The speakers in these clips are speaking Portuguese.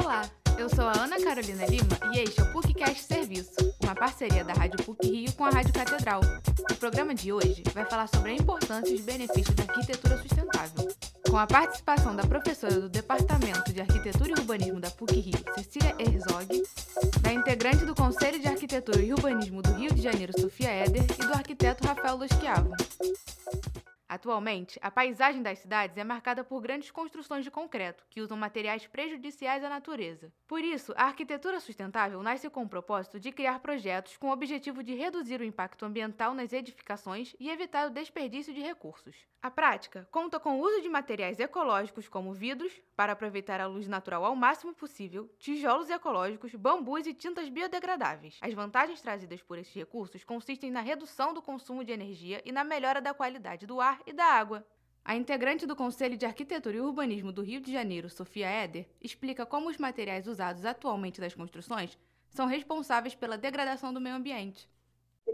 Olá, eu sou a Ana Carolina Lima e este é o PUCcast Serviço, uma parceria da Rádio PUC Rio com a Rádio Catedral. O programa de hoje vai falar sobre a importância e os benefícios da arquitetura sustentável. Com a participação da professora do Departamento de Arquitetura e Urbanismo da PUC Rio, Cecília Herzog, da integrante do Conselho de Arquitetura e Urbanismo do Rio de Janeiro, Sofia Eder, e do arquiteto Rafael Losquiavo. Atualmente, a paisagem das cidades é marcada por grandes construções de concreto, que usam materiais prejudiciais à natureza. Por isso, a arquitetura sustentável nasce com o propósito de criar projetos com o objetivo de reduzir o impacto ambiental nas edificações e evitar o desperdício de recursos. A prática conta com o uso de materiais ecológicos como vidros, para aproveitar a luz natural ao máximo possível, tijolos ecológicos, bambus e tintas biodegradáveis. As vantagens trazidas por esses recursos consistem na redução do consumo de energia e na melhora da qualidade do ar e da água. A integrante do Conselho de Arquitetura e Urbanismo do Rio de Janeiro, Sofia Eder, explica como os materiais usados atualmente nas construções são responsáveis pela degradação do meio ambiente.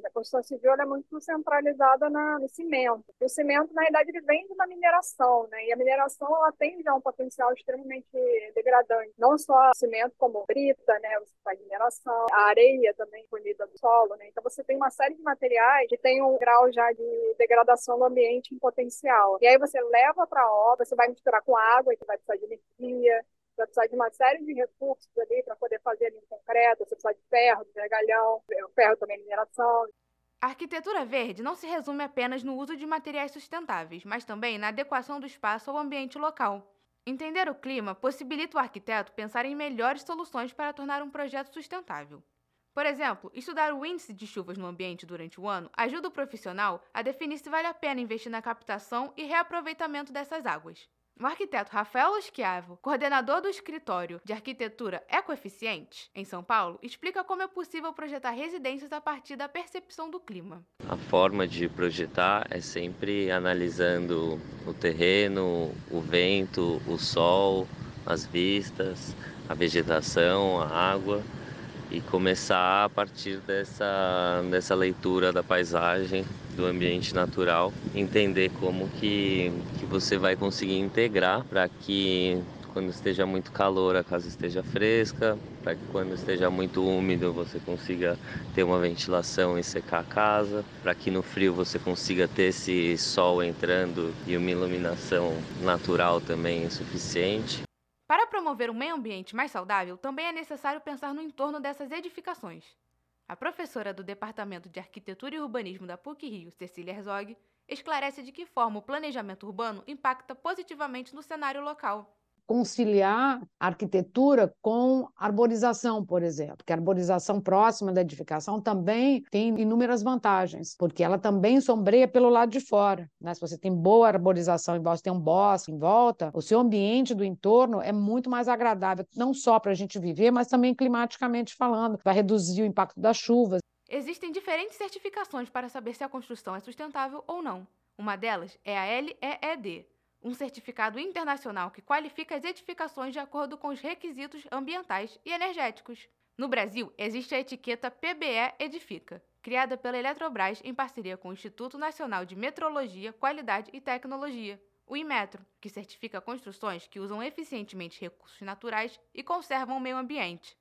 A construção civil é muito centralizada na, no cimento. O cimento, na realidade, ele vem da mineração, né? E a mineração ela tem já um potencial extremamente degradante. Não só cimento, como brita, né? Você faz mineração, a areia também punida do solo, né? Então você tem uma série de materiais que tem um grau já de degradação do ambiente em potencial. E aí você leva para a obra, você vai misturar com água, que vai precisar de energia, vai precisar de uma série de recursos ali para poder fazer em concreto, você precisa de ferro, de vergalhão, ferro também mineração. A arquitetura verde não se resume apenas no uso de materiais sustentáveis, mas também na adequação do espaço ao ambiente local. Entender o clima possibilita o arquiteto pensar em melhores soluções para tornar um projeto sustentável. Por exemplo, estudar o índice de chuvas no ambiente durante o ano ajuda o profissional a definir se vale a pena investir na captação e reaproveitamento dessas águas. O arquiteto Rafael Oschiavo, coordenador do escritório de arquitetura Ecoeficiente, em São Paulo, explica como é possível projetar residências a partir da percepção do clima. A forma de projetar é sempre analisando o terreno, o vento, o sol, as vistas, a vegetação, a água e começar a partir dessa, dessa leitura da paisagem, do ambiente natural, entender como que, que você vai conseguir integrar para que quando esteja muito calor a casa esteja fresca, para que quando esteja muito úmido você consiga ter uma ventilação e secar a casa, para que no frio você consiga ter esse sol entrando e uma iluminação natural também suficiente. Promover um meio ambiente mais saudável, também é necessário pensar no entorno dessas edificações. A professora do Departamento de Arquitetura e Urbanismo da PUC-Rio, Cecília Herzog, esclarece de que forma o planejamento urbano impacta positivamente no cenário local conciliar arquitetura com arborização, por exemplo, que a arborização próxima da edificação também tem inúmeras vantagens, porque ela também sombreia pelo lado de fora. Né? Se você tem boa arborização você tem um bosque em volta, o seu ambiente do entorno é muito mais agradável, não só para a gente viver, mas também climaticamente falando, vai reduzir o impacto das chuvas. Existem diferentes certificações para saber se a construção é sustentável ou não. Uma delas é a LEED, um certificado internacional que qualifica as edificações de acordo com os requisitos ambientais e energéticos. No Brasil, existe a etiqueta PBE Edifica, criada pela Eletrobras em parceria com o Instituto Nacional de Metrologia, Qualidade e Tecnologia, o Inmetro, que certifica construções que usam eficientemente recursos naturais e conservam o meio ambiente.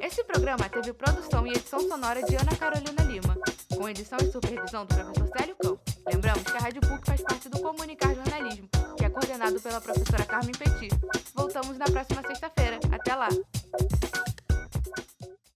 Esse programa teve produção e edição sonora de Ana Carolina Lima, com edição e supervisão do professor Célio Campos. Lembramos que a Rádio PUC faz parte do Comunicar Jornalismo, que é coordenado pela professora Carmen Petit. Voltamos na próxima sexta-feira. Até lá!